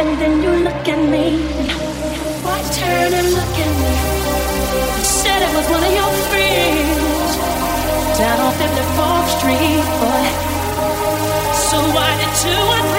and then you look at me. Why turn and look at me? You said it was one of your friends down on 54th Street, boy. So why did you?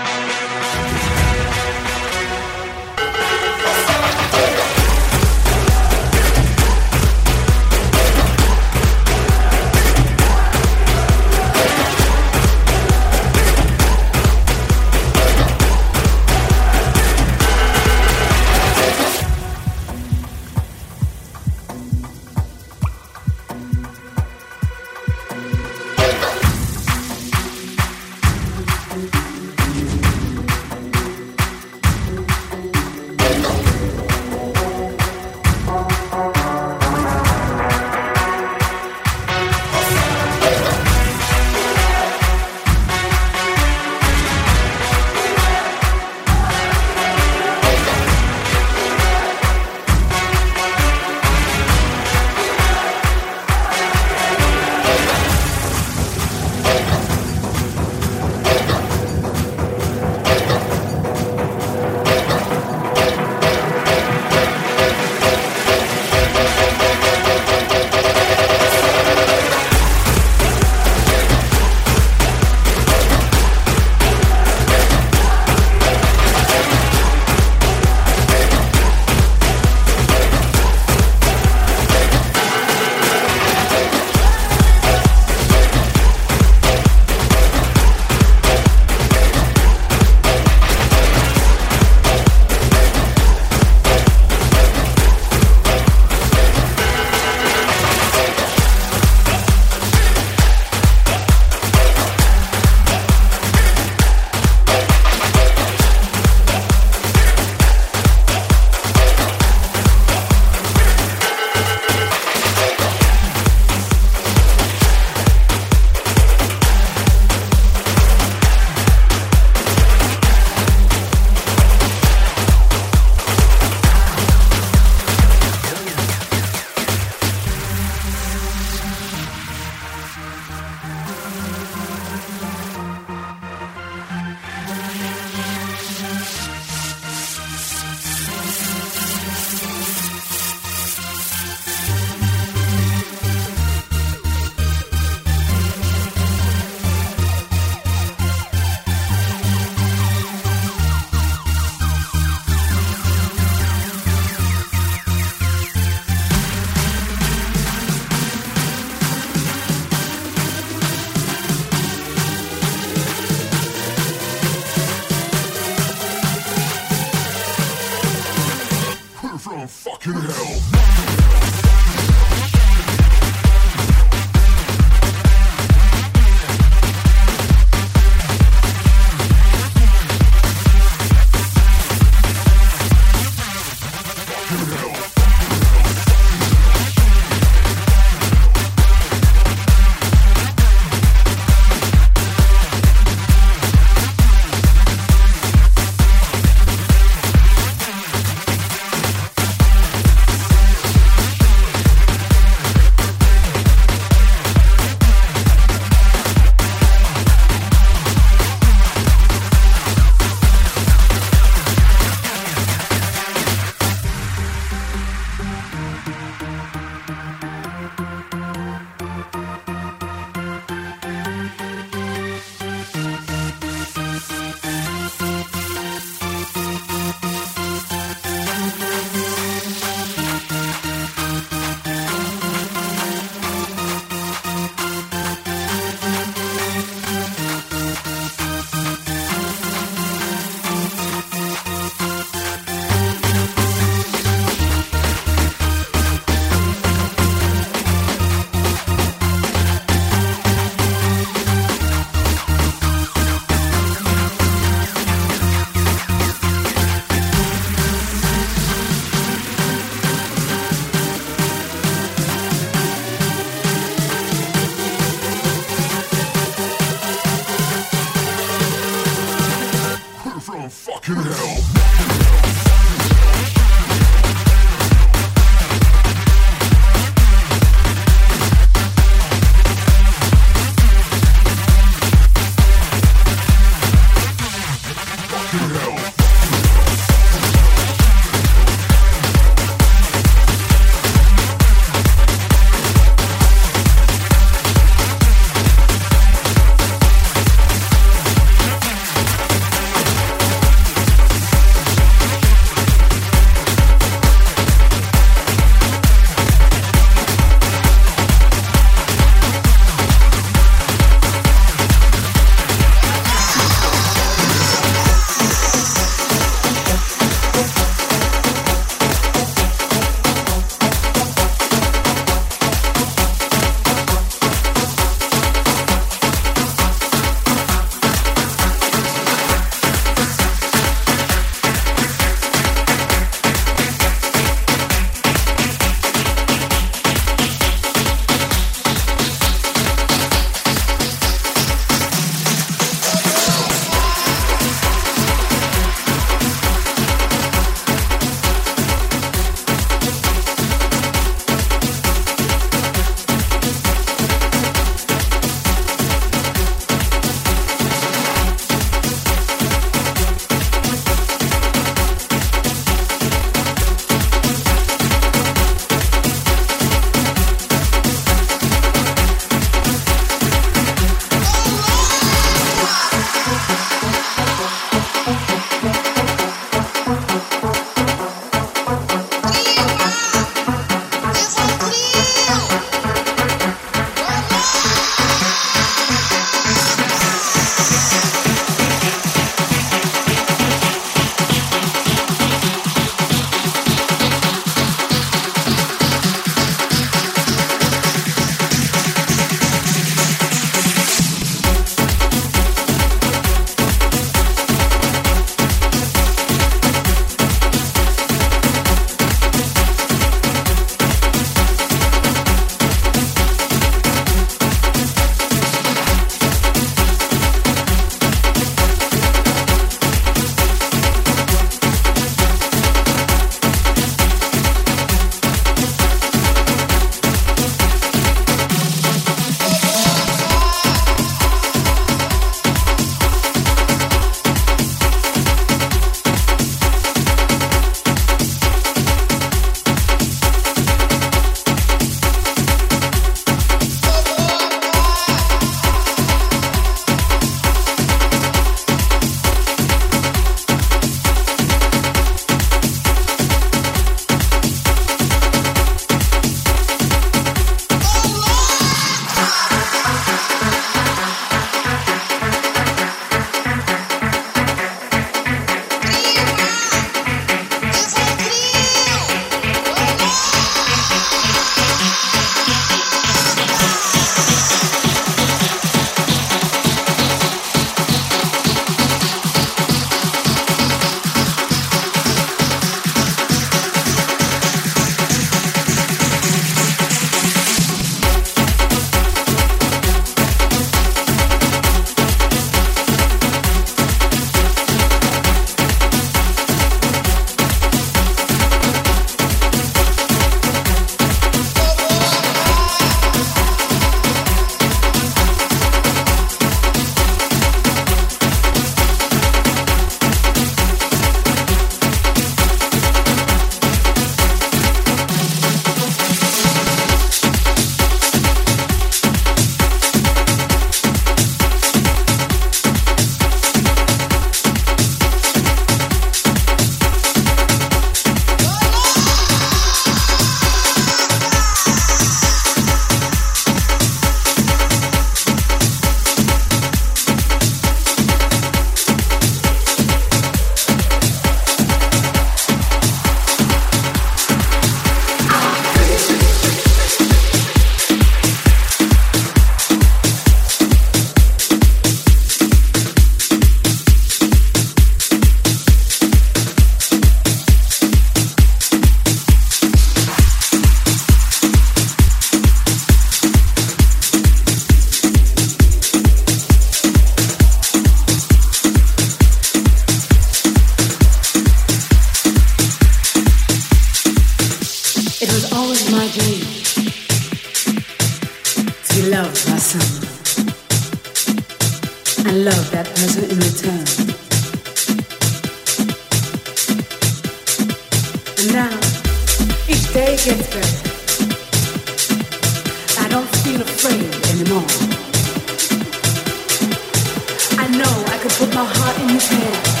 with my heart in his hand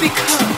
because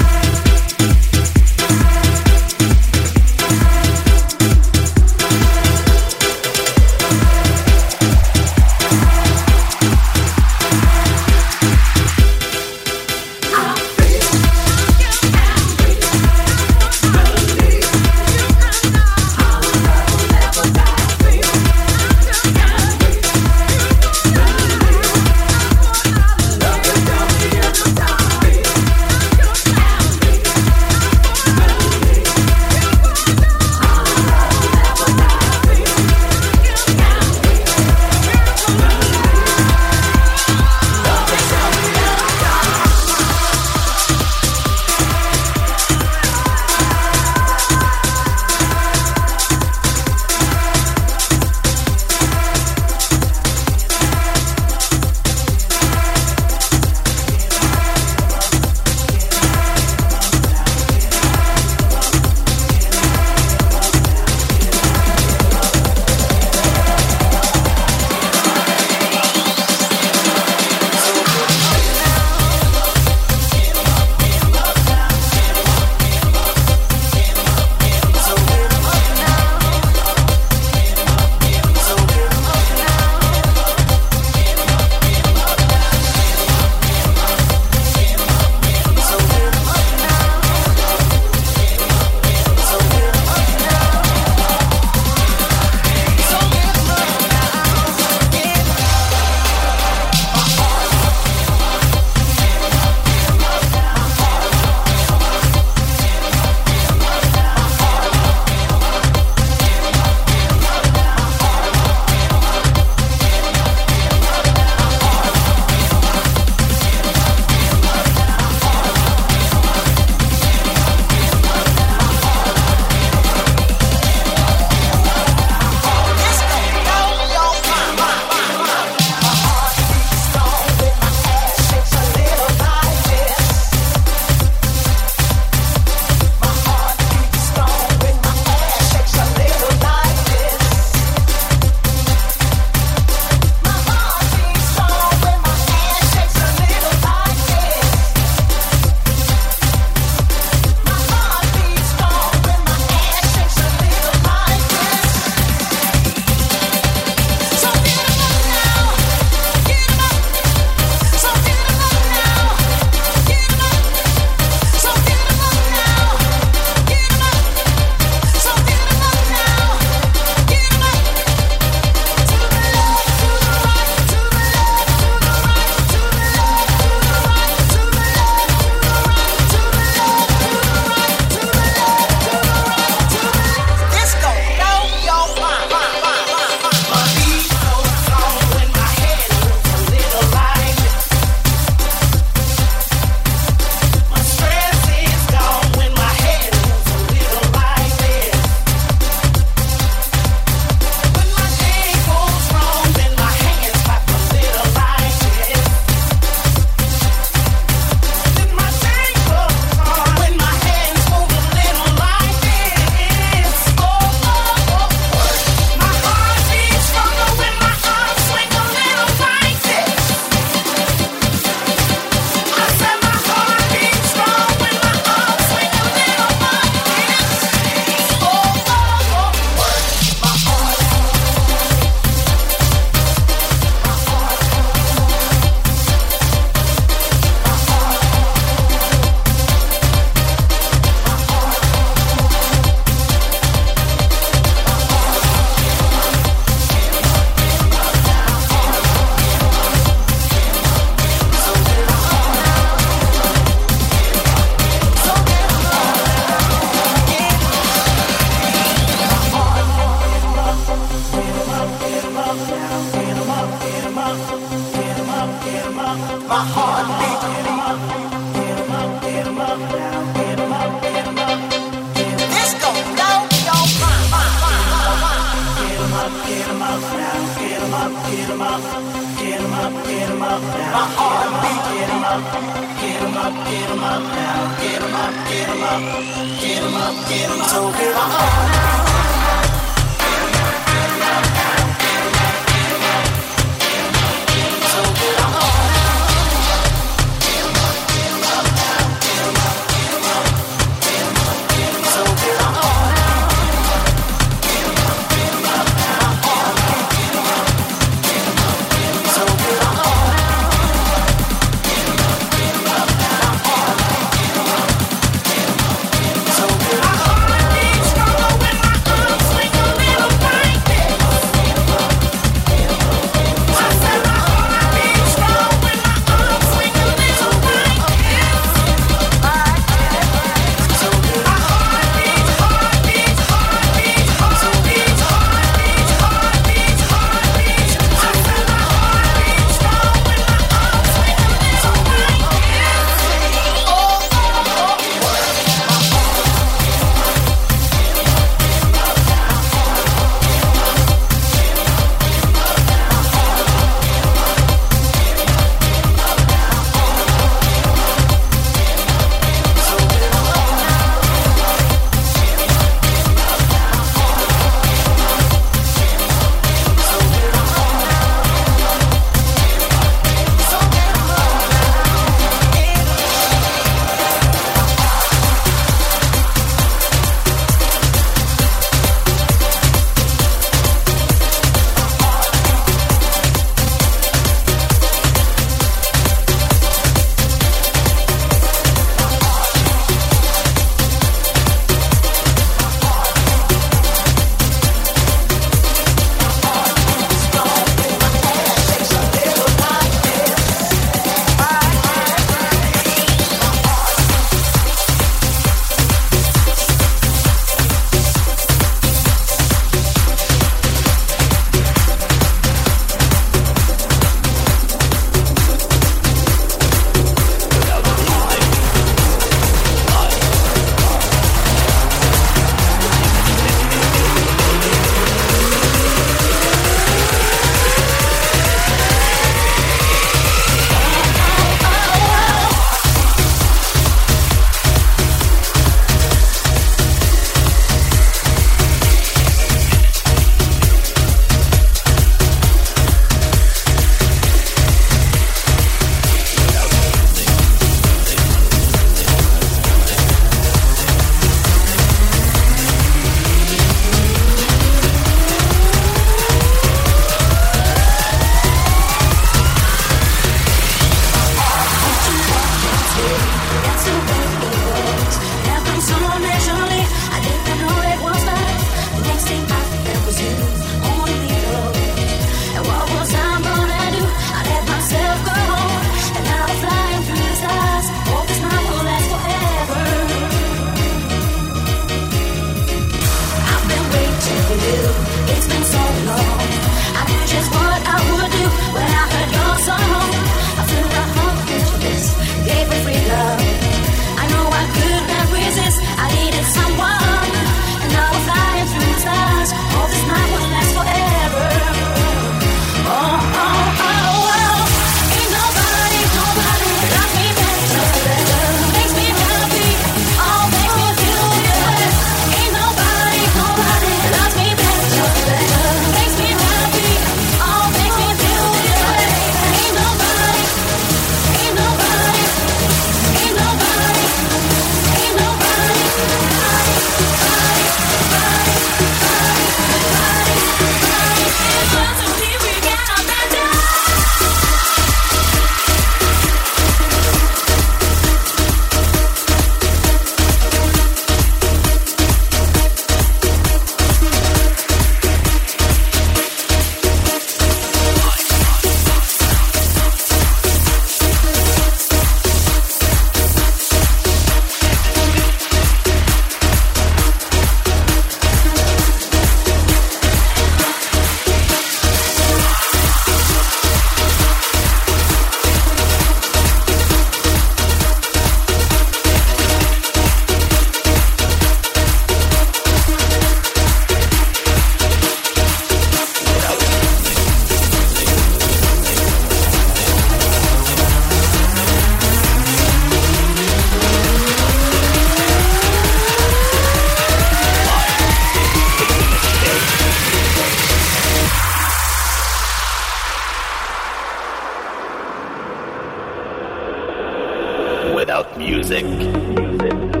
without music. music.